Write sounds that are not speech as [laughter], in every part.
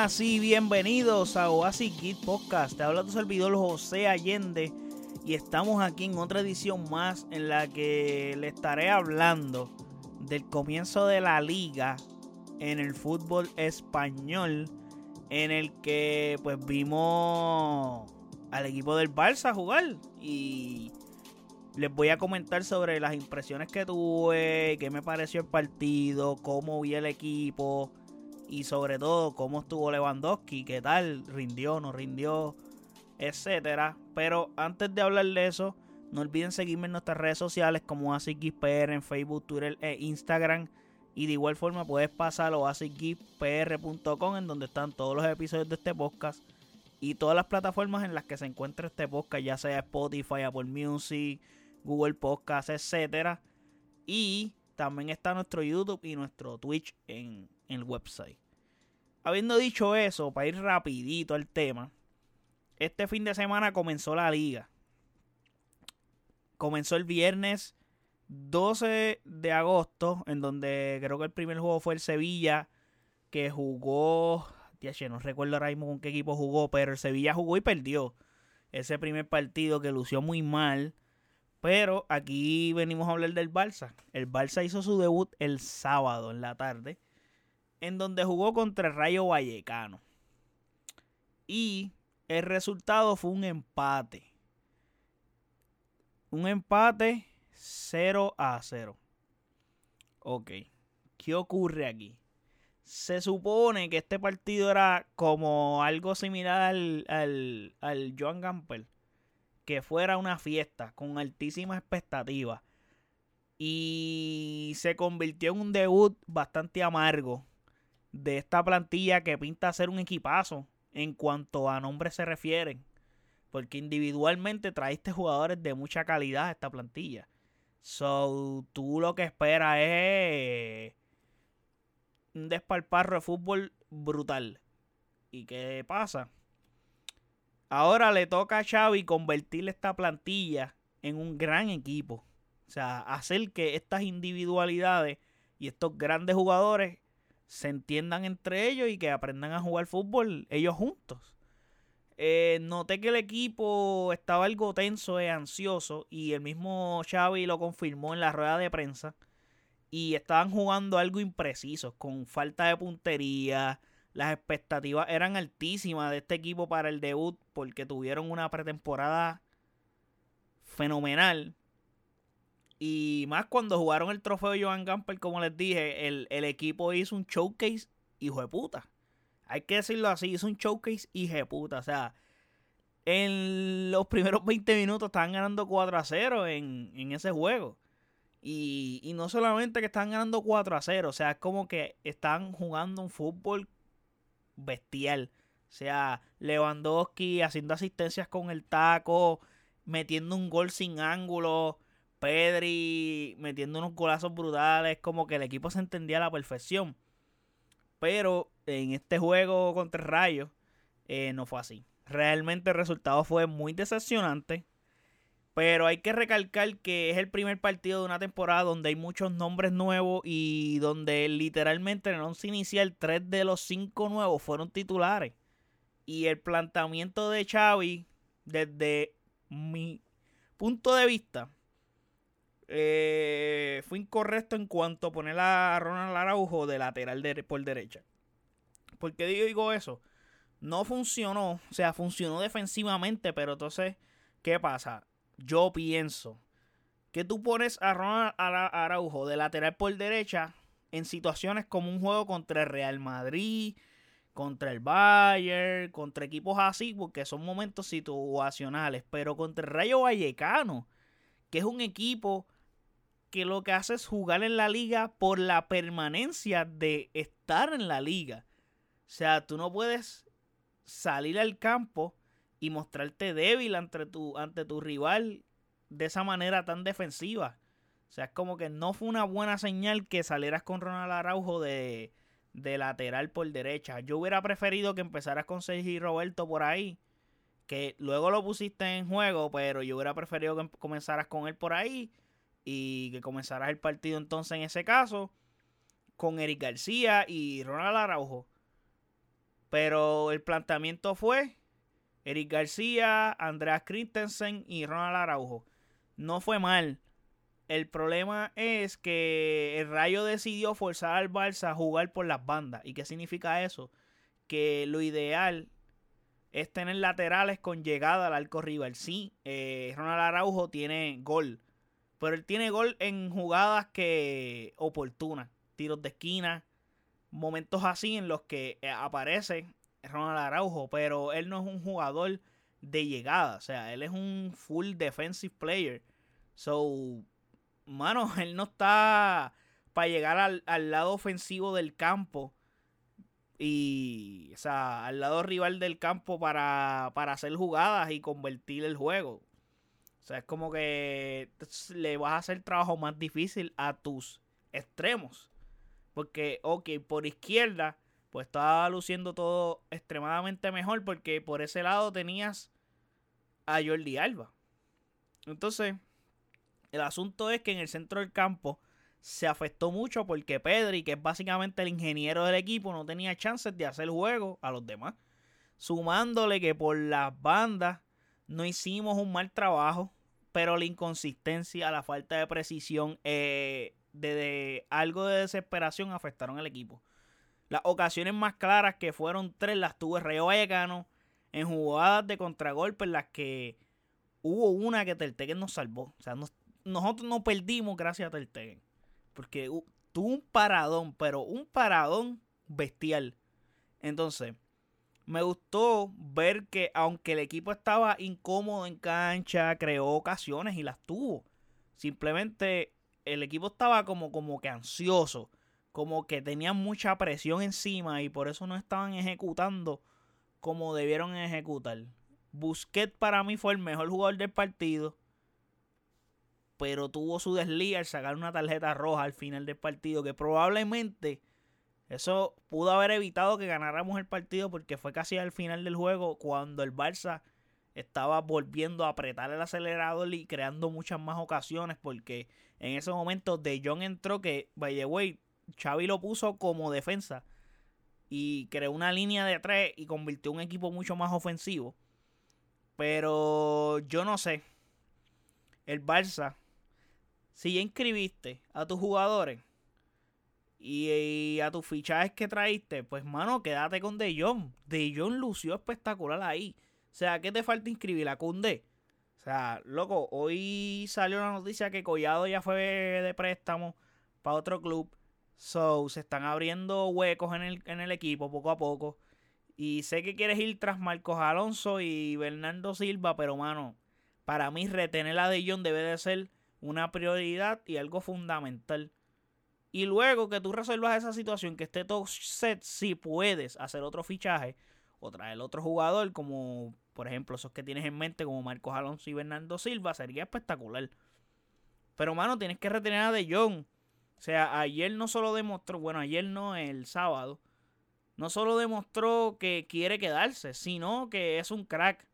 buenas y bienvenidos a Oasis Kid Podcast. Te habla tu servidor José Allende y estamos aquí en otra edición más en la que le estaré hablando del comienzo de la liga en el fútbol español en el que pues vimos al equipo del Barça jugar y les voy a comentar sobre las impresiones que tuve, qué me pareció el partido, cómo vi el equipo y sobre todo cómo estuvo Lewandowski, qué tal, rindió, no rindió, etcétera. Pero antes de hablar de eso, no olviden seguirme en nuestras redes sociales como AsicGPR en Facebook, Twitter e Instagram. Y de igual forma puedes pasar a asicgpr.com en donde están todos los episodios de este podcast y todas las plataformas en las que se encuentra este podcast, ya sea Spotify, Apple Music, Google Podcast, etcétera. Y también está nuestro YouTube y nuestro Twitch en, el website. Habiendo dicho eso, para ir rapidito al tema, este fin de semana comenzó la liga. Comenzó el viernes 12 de agosto, en donde creo que el primer juego fue el Sevilla, que jugó, no recuerdo ahora mismo con qué equipo jugó, pero el Sevilla jugó y perdió ese primer partido que lució muy mal. Pero aquí venimos a hablar del Barça. El Barça hizo su debut el sábado en la tarde, en donde jugó contra Rayo Vallecano. Y el resultado fue un empate. Un empate 0 a 0. Ok. ¿Qué ocurre aquí? Se supone que este partido era como algo similar al, al, al Joan Gamper que fuera una fiesta con altísimas expectativas. Y se convirtió en un debut bastante amargo de esta plantilla que pinta ser un equipazo en cuanto a nombres se refieren. Porque individualmente traiste jugadores de mucha calidad a esta plantilla. So, tú lo que esperas es un despalparro de fútbol brutal. ¿Y qué pasa? Ahora le toca a Xavi convertir esta plantilla en un gran equipo. O sea, hacer que estas individualidades y estos grandes jugadores se entiendan entre ellos y que aprendan a jugar fútbol ellos juntos. Eh, noté que el equipo estaba algo tenso e ansioso y el mismo Xavi lo confirmó en la rueda de prensa. Y estaban jugando algo impreciso, con falta de puntería, las expectativas eran altísimas de este equipo para el debut porque tuvieron una pretemporada fenomenal. Y más cuando jugaron el trofeo Joan Gamper, como les dije, el, equipo hizo un showcase hijo de puta. Hay que decirlo así, hizo un showcase hijo de puta. O sea, en los primeros 20 minutos estaban ganando 4 a 0 en, en ese juego. Y, y, no solamente que estaban ganando 4 a 0, o sea, es como que están jugando un fútbol bestial. O sea, Lewandowski haciendo asistencias con el taco, metiendo un gol sin ángulo, Pedri metiendo unos golazos brutales, como que el equipo se entendía a la perfección. Pero en este juego contra Rayo eh, no fue así. Realmente el resultado fue muy decepcionante. Pero hay que recalcar que es el primer partido de una temporada donde hay muchos nombres nuevos y donde literalmente en el once inicial tres de los cinco nuevos fueron titulares. Y el planteamiento de Xavi, desde mi punto de vista, eh, fue incorrecto en cuanto a poner a Ronald Araujo de lateral por derecha. ¿Por qué digo eso? No funcionó, o sea, funcionó defensivamente, pero entonces, ¿qué pasa? yo pienso que tú pones a Ronald Araujo de lateral por derecha en situaciones como un juego contra el Real Madrid, contra el Bayern, contra equipos así, porque son momentos situacionales, pero contra el Rayo Vallecano, que es un equipo que lo que hace es jugar en la liga por la permanencia de estar en la liga. O sea, tú no puedes salir al campo y mostrarte débil ante tu, ante tu rival de esa manera tan defensiva. O sea, es como que no fue una buena señal que salieras con Ronald Araujo de, de lateral por derecha. Yo hubiera preferido que empezaras con Sergio Roberto por ahí. Que luego lo pusiste en juego, pero yo hubiera preferido que comenzaras con él por ahí. Y que comenzaras el partido entonces en ese caso. Con Eric García y Ronald Araujo. Pero el planteamiento fue Eric García, Andreas Christensen y Ronald Araujo. No fue mal. El problema es que el Rayo decidió forzar al Barça a jugar por las bandas. ¿Y qué significa eso? Que lo ideal es tener laterales con llegada al arco rival. Sí, eh, Ronald Araujo tiene gol. Pero él tiene gol en jugadas que oportunas. Tiros de esquina. Momentos así en los que eh, aparece Ronald Araujo. Pero él no es un jugador de llegada. O sea, él es un full defensive player. So, mano, [laughs] él no está para llegar al, al lado ofensivo del campo y, o sea, al lado rival del campo para, para hacer jugadas y convertir el juego. O sea, es como que le vas a hacer trabajo más difícil a tus extremos. Porque, ok, por izquierda, pues estaba luciendo todo extremadamente mejor porque por ese lado tenías a Jordi Alba. Entonces, el asunto es que en el centro del campo se afectó mucho porque Pedri, que es básicamente el ingeniero del equipo, no tenía chances de hacer juego a los demás. Sumándole que por las bandas no hicimos un mal trabajo, pero la inconsistencia, la falta de precisión, eh, de, algo de desesperación afectaron al equipo. Las ocasiones más claras que fueron tres las tuvo el Rayo Vallecano en jugadas de contragolpe en las que hubo una que Tertegen nos salvó. O sea, nosotros no perdimos gracias a Tertegen. Porque tuvo un paradón, pero un paradón bestial. Entonces, me gustó ver que aunque el equipo estaba incómodo en cancha, creó ocasiones y las tuvo. Simplemente el equipo estaba como, como que ansioso, como que tenían mucha presión encima y por eso no estaban ejecutando como debieron ejecutar. Busquets para mí fue el mejor jugador del partido pero tuvo su desliz al sacar una tarjeta roja al final del partido, que probablemente eso pudo haber evitado que ganáramos el partido porque fue casi al final del juego cuando el Barça estaba volviendo a apretar el acelerador y creando muchas más ocasiones porque en ese momento De Jong entró que, by the way, Xavi lo puso como defensa y creó una línea de tres y convirtió un equipo mucho más ofensivo. Pero yo no sé. El Barça si ya inscribiste a tus jugadores y, a tus fichajes que traíste, pues mano, quédate con De Jong. De Jong lució espectacular ahí. O sea, ¿qué te falta inscribir? A Cunde. O sea, loco, hoy salió la noticia que Collado ya fue de préstamo para otro club. So, se están abriendo huecos en el, en el equipo poco a poco. Y sé que quieres ir tras Marcos Alonso y Bernardo Silva, pero mano, para mí retener a De Jong debe de ser una prioridad y algo fundamental. Y luego que tú resuelvas esa situación, que esté todo set, si puedes hacer otro fichaje o traer otro jugador, como por ejemplo esos que tienes en mente, como Marcos Alonso y Bernardo Silva, sería espectacular. Pero, mano, tienes que retener a De Jong. O sea, ayer no solo demostró, bueno, ayer no, el sábado, no solo demostró que quiere quedarse, sino que es un crack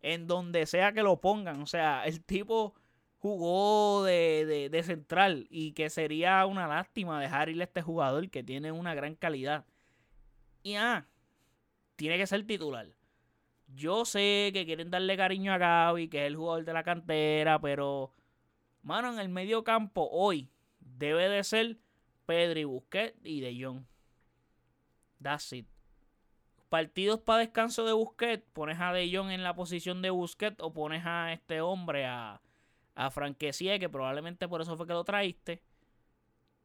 en donde sea que lo pongan. O sea, el tipo jugó de, central y que sería una lástima dejar ir a este jugador que tiene una gran calidad. Y ah, tiene que ser titular. Yo sé que quieren darle cariño a Gaby, que es el jugador de la cantera, pero, mano, en el medio campo hoy debe de ser Pedri, Busquets y De Jong. That's it. Partidos para descanso de Busquets, pones a De Jong en la posición de Busquets o pones a este hombre a a Franquesie, que probablemente por eso fue que lo traíste,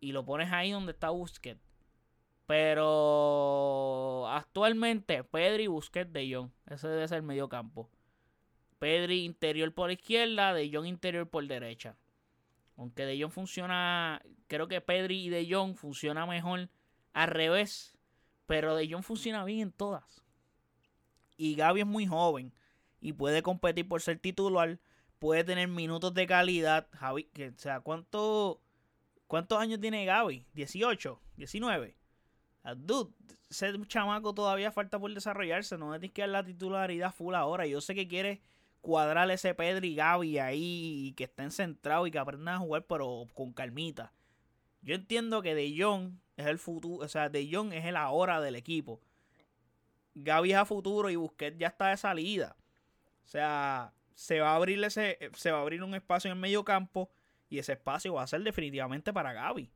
y lo pones ahí donde está Busquets. Pero actualmente Pedri, Busquets, De Jong. Ese debe ser el medio campo. Pedri interior por izquierda, De Jong interior por derecha. Aunque De Jong funciona, creo que Pedri y De Jong funciona mejor al revés. Pero De Jong funciona bien en todas. Y Gaby es muy joven y puede competir por ser titular puede tener minutos de calidad. Javi, o sea, ¿cuánto, ¿cuántos años tiene Gaby? ¿18? ¿19? Dude, ese chamaco todavía falta por desarrollarse. No tienes que dar la titularidad full ahora. Yo sé que quiere cuadrar ese Pedro y Gaby ahí y que estén centrados y que aprendan a jugar, pero con calmita. Yo entiendo que De Jong es el futuro, o sea, De Jong es el ahora del equipo. Gaby es a futuro y Busquets ya está de salida. O sea, se va a abrir ese, se va a abrir un espacio en el medio campo y ese espacio va a ser definitivamente para Gaby.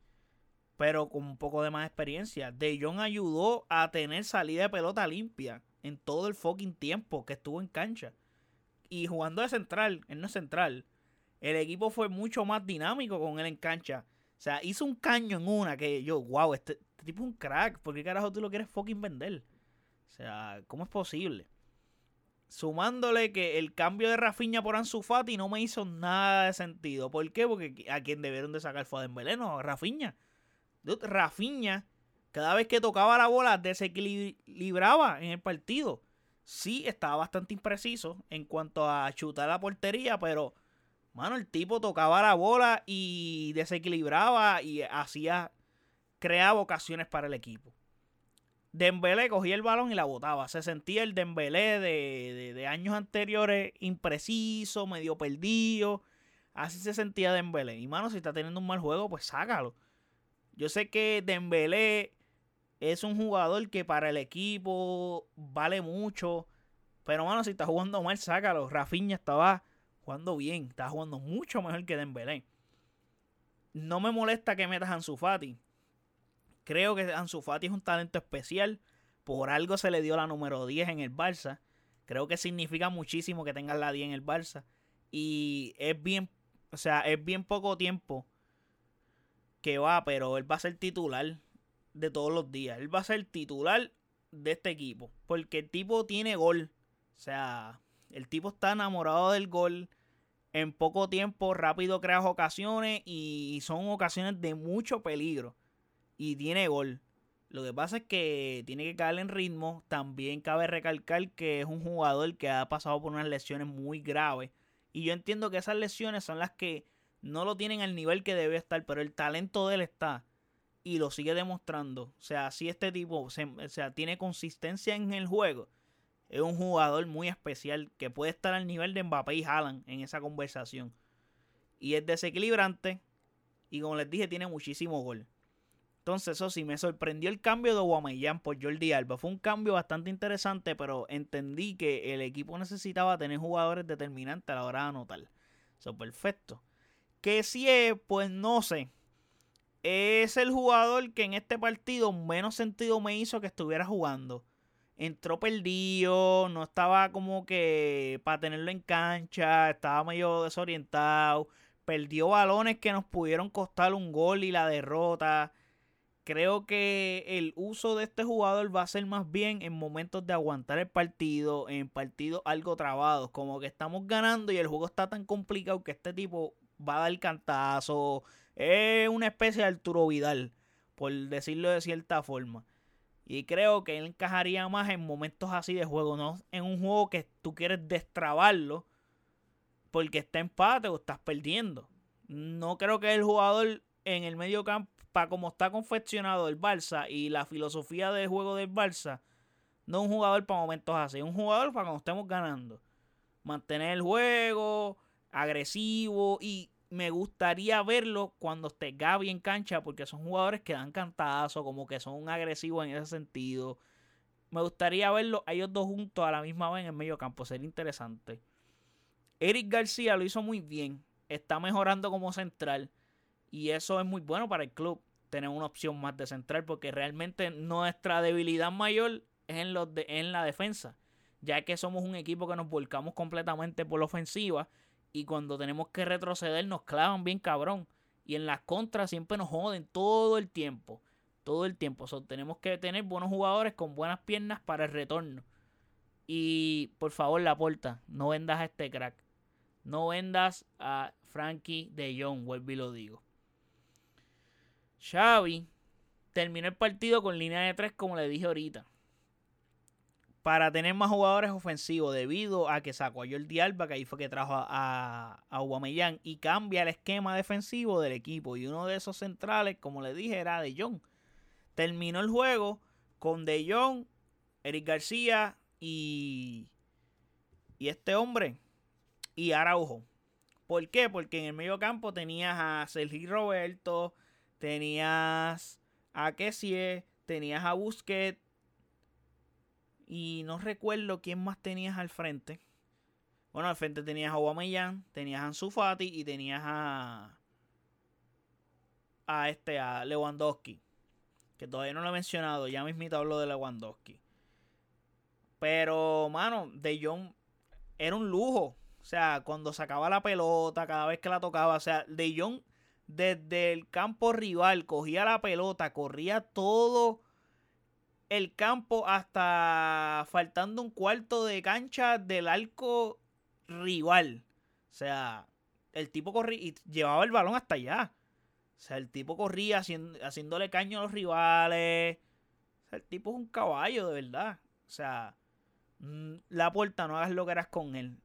Pero con un poco de más experiencia. De Jong ayudó a tener salida de pelota limpia en todo el fucking tiempo que estuvo en cancha. Y jugando de central, él no es central. El equipo fue mucho más dinámico con él en cancha. O sea, hizo un caño en una que yo, wow, este, este tipo es un crack. ¿Por qué carajo tú lo quieres fucking vender? O sea, ¿cómo es posible? Sumándole que el cambio de Rafiña por Ansu Fati no me hizo nada de sentido. ¿Por qué? Porque a quien debieron de sacar fue a Dembélé, no, Rafiña. Rafiña, cada vez que tocaba la bola, desequilibraba en el partido. Sí, estaba bastante impreciso en cuanto a chutar la portería, pero, mano, el tipo tocaba la bola y desequilibraba y hacía, creaba ocasiones para el equipo. Dembélé cogía el balón y la botaba. Se sentía el Dembélé de, de, años anteriores, impreciso, medio perdido. Así se sentía Dembélé. Y mano, si está teniendo un mal juego, pues sácalo. Yo sé que Dembélé es un jugador que para el equipo vale mucho. Pero mano, si está jugando mal, sácalo. Rafinha estaba jugando bien. Estaba jugando mucho mejor que Dembélé. No me molesta que metas a Ansu Fati Creo que Ansu Fati es un talento especial. Por algo se le dio la número 10 en el Barça. Creo que significa muchísimo que tengas la 10 en el Barça. Y es bien, o sea, es bien poco tiempo que va, pero él va a ser titular de todos los días. Él va a ser titular de este equipo. Porque el tipo tiene gol. O sea, el tipo está enamorado del gol. En poco tiempo rápido creas ocasiones y son ocasiones de mucho peligro y tiene gol. Lo que pasa es que tiene que caer en ritmo. También cabe recalcar que es un jugador que ha pasado por unas lesiones muy graves. Y yo entiendo que esas lesiones son las que no lo tienen al nivel que debe estar, pero el talento de él está. Y lo sigue demostrando. O sea, si este tipo o sea, tiene consistencia en el juego, es un jugador muy especial que puede estar al nivel de Mbappé y Haaland en esa conversación. Y es desequilibrante. Y como les dije, tiene muchísimo gol. Entonces, eso sí, me sorprendió el cambio de Guamellán por Jordi Alba. Fue un cambio bastante interesante, pero entendí que el equipo necesitaba tener jugadores determinantes a la hora de anotar. Eso, perfecto. Que si es, pues no sé. Es el jugador que en este partido menos sentido me hizo que estuviera jugando. Entró perdido, no estaba como que para tenerlo en cancha, estaba medio desorientado. Perdió balones que nos pudieron costar un gol y la derrota creo que el uso de este jugador va a ser más bien en momentos de aguantar el partido, en partidos algo trabados, como que estamos ganando y el juego está tan complicado que este tipo va a dar cantazo. Es una especie de Arturo Vidal, por decirlo de cierta forma. Y creo que él encajaría más en momentos así de juego, no en un juego que tú quieres destrabarlo porque está empate o estás perdiendo. No creo que el jugador en el medio campo para como está confeccionado el Barça y la filosofía de juego del Barça, no un jugador para momentos así, un jugador para cuando estemos ganando. Mantener el juego agresivo y me gustaría verlo cuando esté Gaby en cancha porque son jugadores que dan cantazo, como que son agresivos en ese sentido. Me gustaría verlo ellos dos juntos a la misma vez en el medio campo, sería interesante. Eric García lo hizo muy bien, está mejorando como central y eso es muy bueno para el club, tener una opción más de central, porque realmente nuestra debilidad mayor es en, los en la defensa, ya que somos un equipo que nos volcamos completamente por la ofensiva y cuando tenemos que retroceder nos clavan bien cabrón. Y en las contras siempre nos joden todo el tiempo. Todo el tiempo. tenemos que tener buenos jugadores con buenas piernas para el retorno. Y por favor, la porta, no vendas a este crack. No vendas a Frankie de Jong, vuelvo y lo digo. Xavi terminó el partido con línea de tres, como le dije ahorita. Para tener más jugadores ofensivos, debido a que sacó a Jordi Alba, que ahí fue que trajo a, a y cambia el esquema defensivo del equipo. Y uno de esos centrales, como le dije, era De Jong. Terminó el juego con De Jong, Eric García y, y este hombre, y Araujo. ¿Por qué? Porque en el medio campo tenías a Sergio Roberto, tenías a Kessie, tenías a Busquets Y no recuerdo quién más tenías al frente. Bueno, al frente tenías a Aubameyang, tenías a Ansu Fati y tenías a a este a Lewandowski, que todavía no lo he mencionado, ya mismito hablo de Lewandowski. Pero, mano, De Jong era un lujo. O sea, cuando sacaba la pelota, cada vez que la tocaba, o sea, De Jong desde el campo rival cogía la pelota, corría todo el campo hasta faltando un cuarto de cancha del arco rival. O sea, el tipo corría y llevaba el balón hasta allá. O sea, el tipo corría haciéndole caño a los rivales. O sea, el tipo es un caballo, de verdad. O sea, mm, la puerta no hagas lo que eras con él.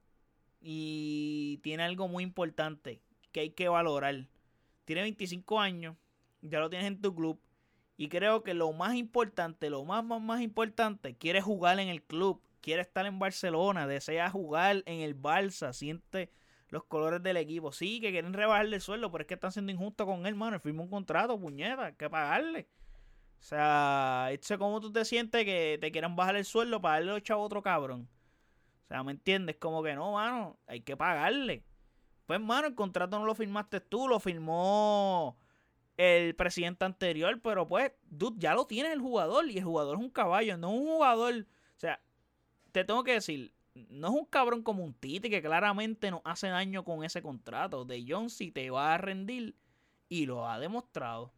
Y tiene algo muy importante que hay que valorar. Tiene 25 años, ya lo tienes en tu club. Y creo que lo más importante, lo más, más, más importante, quiere jugar en el club, quiere estar en Barcelona, desea jugar en el Barça, siente los colores del equipo. Sí, que quieren rebajarle el sueldo, pero es que están siendo injustos con él, mano. Firma un contrato, puñeta, hay que pagarle. O sea, es como tú te sientes que te quieran bajar el sueldo para darle a otro cabrón. O sea, ¿me entiendes? Como que no, mano, hay que pagarle. Pues, mano, el contrato no lo firmaste tú, lo firmó el presidente anterior, pero pues, dude, ya lo tiene el jugador y el jugador es un caballo, no un jugador. O sea, te tengo que decir, no es un cabrón como un Tite que claramente nos hace daño con ese contrato. De John si te va a rendir y lo ha demostrado.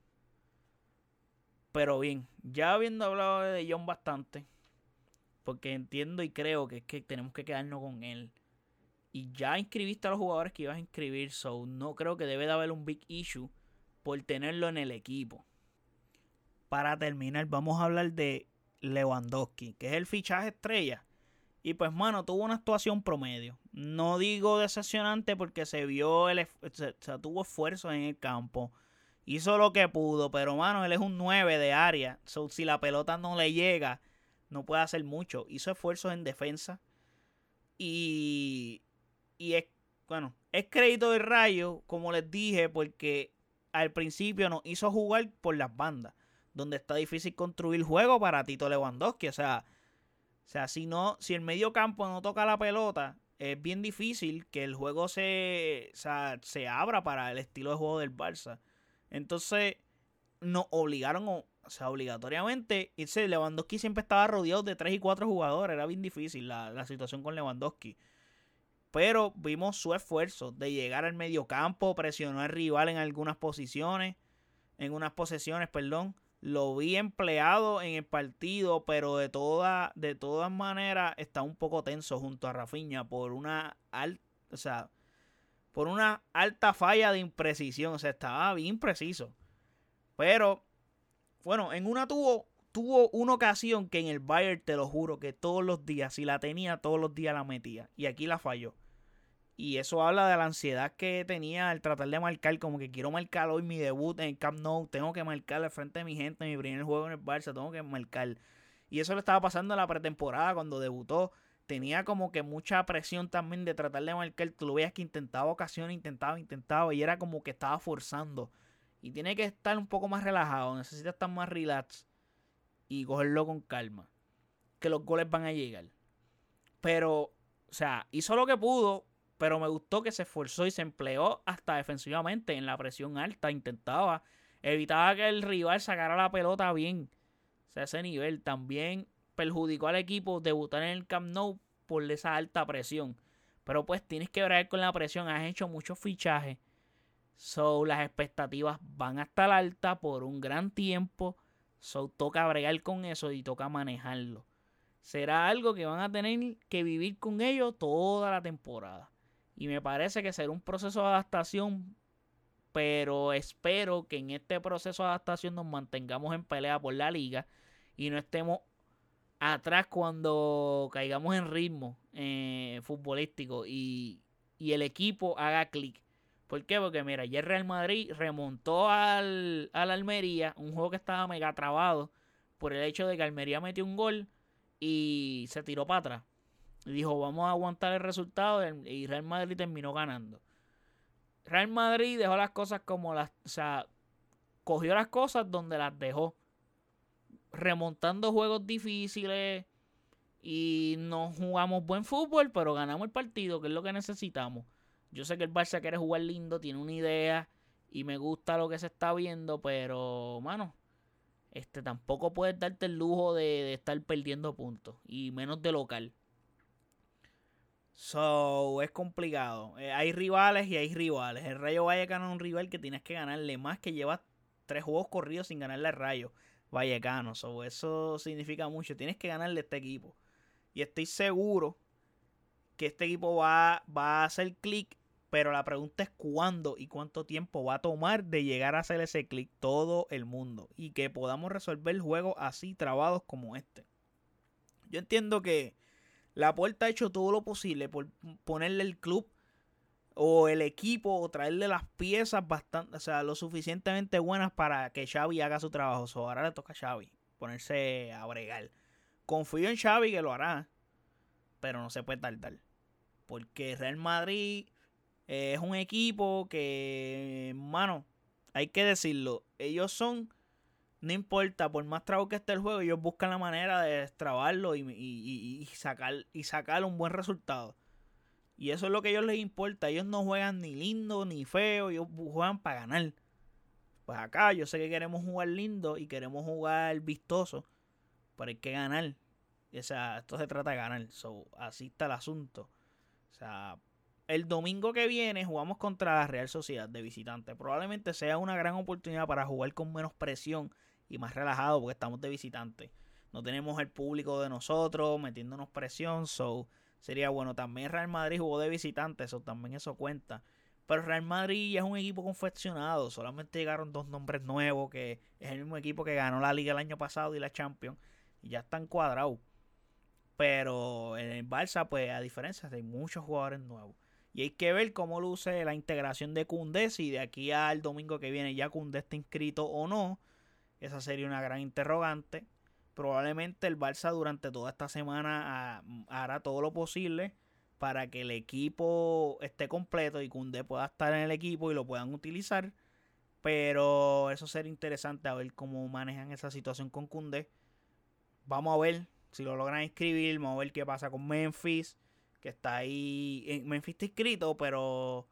Pero bien, ya habiendo hablado de John bastante, porque entiendo y creo que es que tenemos que quedarnos con él. Y ya inscribiste a los jugadores que ibas a inscribir, so no creo que debe de haber un big issue por tenerlo en el equipo. Para terminar, vamos a hablar de Lewandowski, que es el fichaje estrella. Y pues, mano, tuvo una actuación promedio. No digo decepcionante porque se vio, el, o sea, tuvo esfuerzo en el campo. Hizo lo que pudo, pero, mano, él es un 9 de área. So, si la pelota no le llega, no puede hacer mucho. Hizo esfuerzos en defensa. Y, y es, bueno, es crédito de Rayo, como les dije, porque al principio nos hizo jugar por las bandas, donde está difícil construir juego para Tito Lewandowski. O sea, o sea si, no, si el medio campo no toca la pelota, es bien difícil que el juego se, se abra para el estilo de juego del Barça. Entonces, nos obligaron, o sea, obligatoriamente, irse. Lewandowski siempre estaba rodeado de 3 y 4 jugadores. Era bien difícil la, la situación con Lewandowski pero vimos su esfuerzo de llegar al medio campo, presionar al rival en algunas posiciones, en unas posesiones, perdón. Lo vi empleado en el partido, pero de, toda, de todas maneras está un poco tenso junto a Rafinha por una alta, o sea, por una alta falla de imprecisión, o sea, estaba bien preciso. Pero bueno, en una tuvo tuvo una ocasión que en el Bayern te lo juro que todos los días si la tenía todos los días la metía y aquí la falló. Y eso habla de la ansiedad que tenía al tratar de marcar, como que quiero marcar hoy mi debut en el Camp Nou, tengo que marcar al frente de mi gente, mi primer juego en el Barça, tengo que marcar. Y eso le estaba pasando en la pretemporada cuando debutó. Tenía como que mucha presión también de tratar de marcar. Tú lo veías que intentaba ocasiones, intentaba, intentaba y era como que estaba forzando. Y tiene que estar un poco más relajado, necesita estar más relax y cogerlo con calma. Que los goles van a llegar. Pero, o sea, hizo lo que pudo, pero me gustó que se esforzó y se empleó hasta defensivamente en la presión alta. Intentaba, evitaba que el rival sacara la pelota bien. O sea, ese nivel también perjudicó al equipo debutar en el Camp Nou por esa alta presión. Pero pues tienes que ver con la presión. Has hecho muchos fichajes. So, las expectativas van a estar altas por un gran tiempo. So, toca bregar con eso y toca manejarlo. Será algo que van a tener que vivir con ello toda la temporada. Y me parece que será un proceso de adaptación, pero espero que en este proceso de adaptación nos mantengamos en pelea por la liga y no estemos atrás cuando caigamos en ritmo eh, futbolístico y, el equipo haga clic. ¿Por qué? Porque mira, ayer Real Madrid remontó al, al Almería, un juego que estaba mega trabado por el hecho de que Almería metió un gol y se tiró para atrás dijo, vamos a aguantar el resultado y Real Madrid terminó ganando. Real Madrid dejó las cosas como las, o sea, cogió las cosas donde las dejó, remontando juegos difíciles y no jugamos buen fútbol, pero ganamos el partido, que es lo que necesitamos. Yo sé que el Barça quiere jugar lindo, tiene una idea y me gusta lo que se está viendo, pero, mano, este tampoco puedes darte el lujo de, estar perdiendo puntos y menos de local. So, es complicado. Eh, hay rivales y hay rivales. El Rayo Vallecano es un rival que tienes que ganarle más que lleva tres juegos corridos sin ganarle al Rayo Vallecano. So, eso significa mucho. Tienes que ganarle a este equipo. Y estoy seguro que este equipo va, va a hacer clic. Pero la pregunta es cuándo y cuánto tiempo va a tomar de llegar a hacer ese clic todo el mundo. Y que podamos resolver juegos así trabados como este. Yo entiendo que la puerta ha hecho todo lo posible por ponerle el club o el equipo o traerle las piezas bastante, o sea, lo suficientemente buenas para que Xavi haga su trabajo. ahora le toca a Xavi ponerse a bregar. Confío en Xavi que lo hará, pero no se puede tardar. Porque Real Madrid es un equipo que, mano, hay que decirlo, ellos son, no importa, por más trabajo que esté el juego, ellos buscan la manera de destrabarlo y, sacar, y sacar un buen resultado. Y eso es lo que a ellos les importa. Ellos no juegan ni lindo ni feo, ellos juegan para ganar. Pues acá yo sé que queremos jugar lindo y queremos jugar vistoso. Pero hay que ganar. O sea, esto se trata de ganar. So, así está el asunto. O sea, el domingo que viene jugamos contra la Real Sociedad de visitante. Probablemente sea una gran oportunidad para jugar con menos presión y más relajado porque estamos de visitante. No tenemos el público de nosotros metiéndonos presión. So, sería bueno. También Real Madrid jugó de visitante. Eso también eso cuenta. Pero Real Madrid ya es un equipo confeccionado. Solamente llegaron dos nombres nuevos. Que es el mismo equipo que ganó la Liga el año pasado y la Champions. Y ya están cuadrados. Pero en el Barça, pues a diferencia, hay muchos jugadores nuevos. Y hay que ver cómo luce la integración de Cundé. Si de aquí al domingo que viene ya Cundé está inscrito o no. Esa sería una gran interrogante. Probablemente el Barça durante toda esta semana ah, hará todo lo posible para que el equipo esté completo y Cundé pueda estar en el equipo y lo puedan utilizar. Pero eso sería interesante a ver cómo manejan esa situación con Cundé. Vamos a ver si lo logran inscribir. Vamos a ver qué pasa con Memphis. Que está ahí. Memphis está inscrito, pero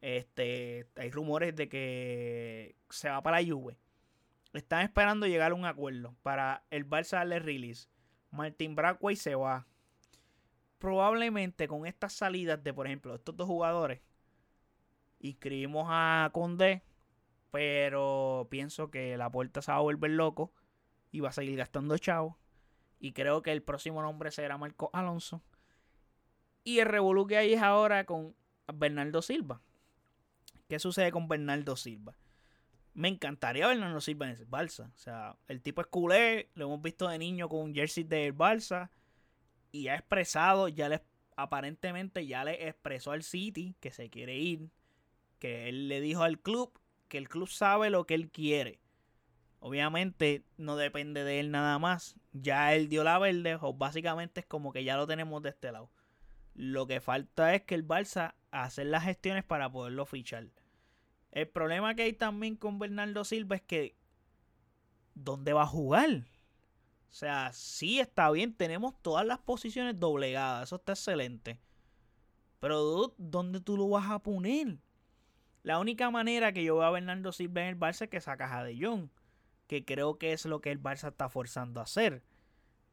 este hay rumores de que se va para la Juve. Están esperando llegar a un acuerdo para el Barça darle release. Martin Brackway se va probablemente con estas salidas de, por ejemplo, estos dos jugadores, inscribimos a Conde, pero pienso que la puerta se va a volver loco y va a seguir gastando chavo. Y creo que el próximo nombre será Marco Alonso. Y el revolú es ahora con Bernardo Silva. ¿Qué sucede con Bernardo Silva? Me encantaría Silva en el Barça. O sea, el tipo es culé, lo hemos visto de niño con un jersey del Barça y ha expresado, ya le, aparentemente ya le expresó al City que se quiere ir, que él le dijo al club que el club sabe lo que él quiere. Obviamente no depende de él nada más. Ya él dio la verde, o básicamente es como que ya lo tenemos de este lado. Lo que falta es que el Barça hacer las gestiones para poderlo fichar. El problema que hay también con Bernardo Silva es que ¿dónde va a jugar? O sea, sí está bien, tenemos todas las posiciones doblegadas, eso está excelente. Pero ¿dónde tú lo vas a poner? La única manera que yo veo a Bernardo Silva en el Barça es que sacas a De Jong, que creo que es lo que el Barça está forzando a hacer.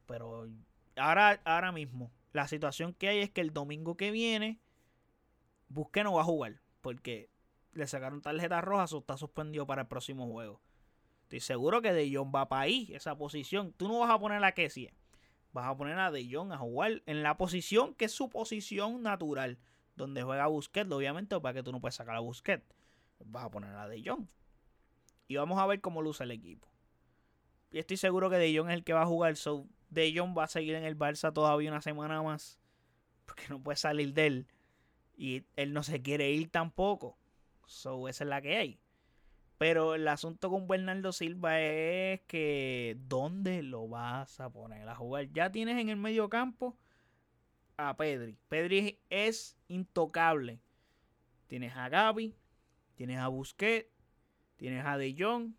Pero ahora, ahora mismo, la situación que hay es que el domingo que viene, Busque no va a jugar, porque le sacaron tarjeta roja, o está suspendido para el próximo juego. Estoy seguro que De Jong va para ahí, esa posición. Tú no vas a poner a Kessie. Vas a poner a De Jong a jugar en la posición que es su posición natural. Donde juega Busquets, obviamente, para que tú no puedes sacar a Busquets. Vas a poner a De Jong. Y vamos a ver cómo luce el equipo. Y estoy seguro que De Jong es el que va a jugar. So, De Jong va a seguir en el Barça todavía una semana más. Porque no puede salir de él. Y él no se quiere ir tampoco. So, esa es la que hay. Pero el asunto con Bernardo Silva es que ¿dónde lo vas a poner a jugar? Ya tienes en el medio campo a Pedri. Pedri es intocable. Tienes a Gaby, tienes a Busquets, tienes a De Jong,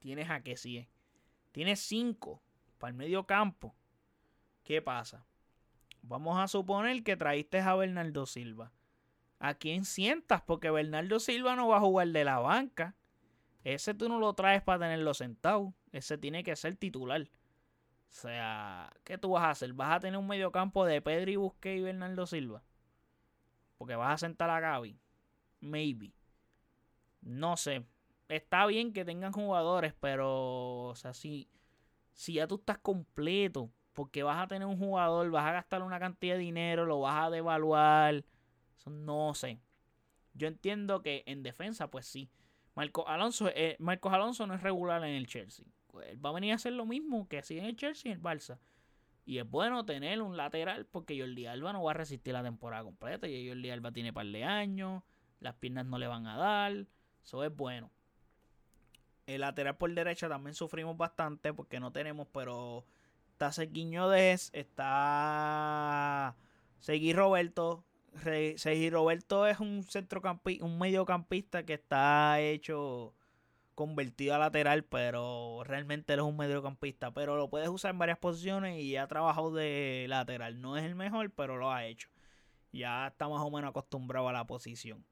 tienes a Kessie. Tienes cinco para el medio campo. ¿Qué pasa? Vamos a suponer que traíste a Bernardo Silva. ¿A quién sientas? Porque Bernardo Silva no va a jugar de la banca. Ese tú no lo traes para tenerlo sentado. Ese tiene que ser titular. O sea, ¿qué tú vas a hacer? ¿Vas a tener un mediocampo de Pedri, Busquets y Bernardo Silva? Porque vas a sentar a Gaby. Maybe. No sé. Está bien que tengan jugadores, pero, o sea, si, si ya tú estás completo, porque vas a tener un jugador, vas a gastar una cantidad de dinero, lo vas a devaluar. Eso no sé. Yo entiendo que en defensa, pues sí. Marcos Alonso, eh, Marcos Alonso no es regular en el Chelsea. Él va a venir a hacer lo mismo que hacía en el Chelsea y en el Barça. Y es bueno tener un lateral porque Jordi Alba no va a resistir la temporada completa. Y Jordi Alba tiene par de años. Las piernas no le van a dar. Eso es bueno. El lateral por derecha también sufrimos bastante porque no tenemos, pero está Quiñones, está Seguí Roberto. Seguí Roberto es un centrocampista, un mediocampista que está hecho convertido a lateral, pero realmente él es un mediocampista. Pero lo puedes usar en varias posiciones y ha trabajado de lateral. No es el mejor, pero lo ha hecho. Ya está más o menos acostumbrado a la posición.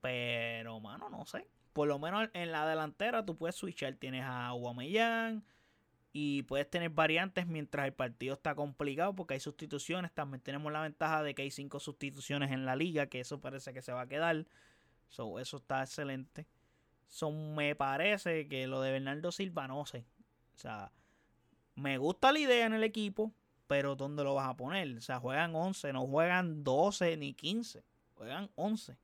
Pero, mano, no sé. Por lo menos en la delantera tú puedes switchar. Tienes a Guamellán y puedes tener variantes mientras el partido está complicado porque hay sustituciones. También tenemos la ventaja de que hay cinco sustituciones en la liga, que eso parece que se va a quedar. So, eso está excelente. Me parece que lo de Bernardo Silva no sé. O sea, me gusta la idea en el equipo, pero ¿dónde lo vas a poner? O sea, juegan 11, no juegan 12 ni 15, juegan 11.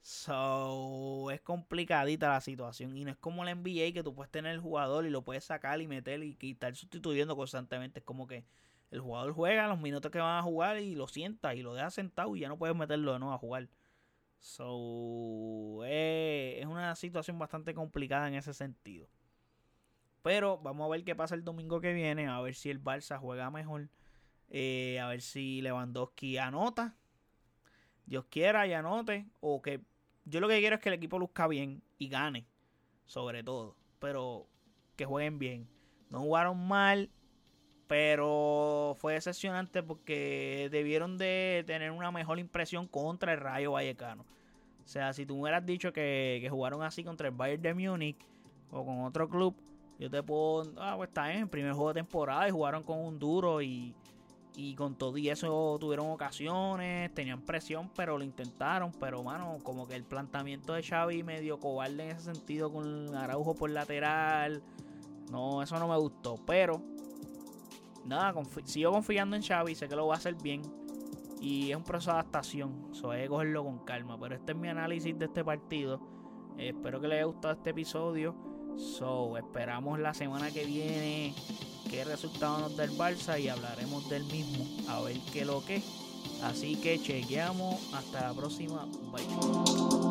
So, es complicadita la situación. Y no es como la NBA que tú puedes tener el jugador y lo puedes sacar y meter y, estar sustituyendo constantemente. Es como que el jugador juega los minutos que van a jugar y lo sienta y lo deja sentado y ya no puedes meterlo de nuevo a jugar. So, eh, es una situación bastante complicada en ese sentido. Pero vamos a ver qué pasa el domingo que viene. A ver si el Barça juega mejor. Eh, a ver si Lewandowski anota Dios quiera y anote. O que yo lo que quiero es que el equipo luzca bien y gane. Sobre todo. Pero que jueguen bien. No jugaron mal. Pero fue decepcionante porque debieron de tener una mejor impresión contra el Rayo Vallecano. O sea, si tú me hubieras dicho que, que jugaron así contra el Bayern de Múnich o con otro club, yo te puedo. Ah, pues está en el primer juego de temporada y jugaron con un duro y y con todo y eso tuvieron ocasiones, tenían presión, pero lo intentaron. Pero, mano, como que el planteamiento de Xavi medio cobarde en ese sentido con Araujo por lateral. No, eso no me gustó. Pero, nada, sigo confiando en Xavi, sé que lo va a hacer bien. Y es un proceso de adaptación, eso que cogerlo con calma. Pero este es mi análisis de este partido. espero que les haya gustado este episodio. So, esperamos la semana que viene qué resultado nos da el Barça y hablaremos del mismo, a ver qué lo que. Así que chequeamos, hasta la próxima, bye.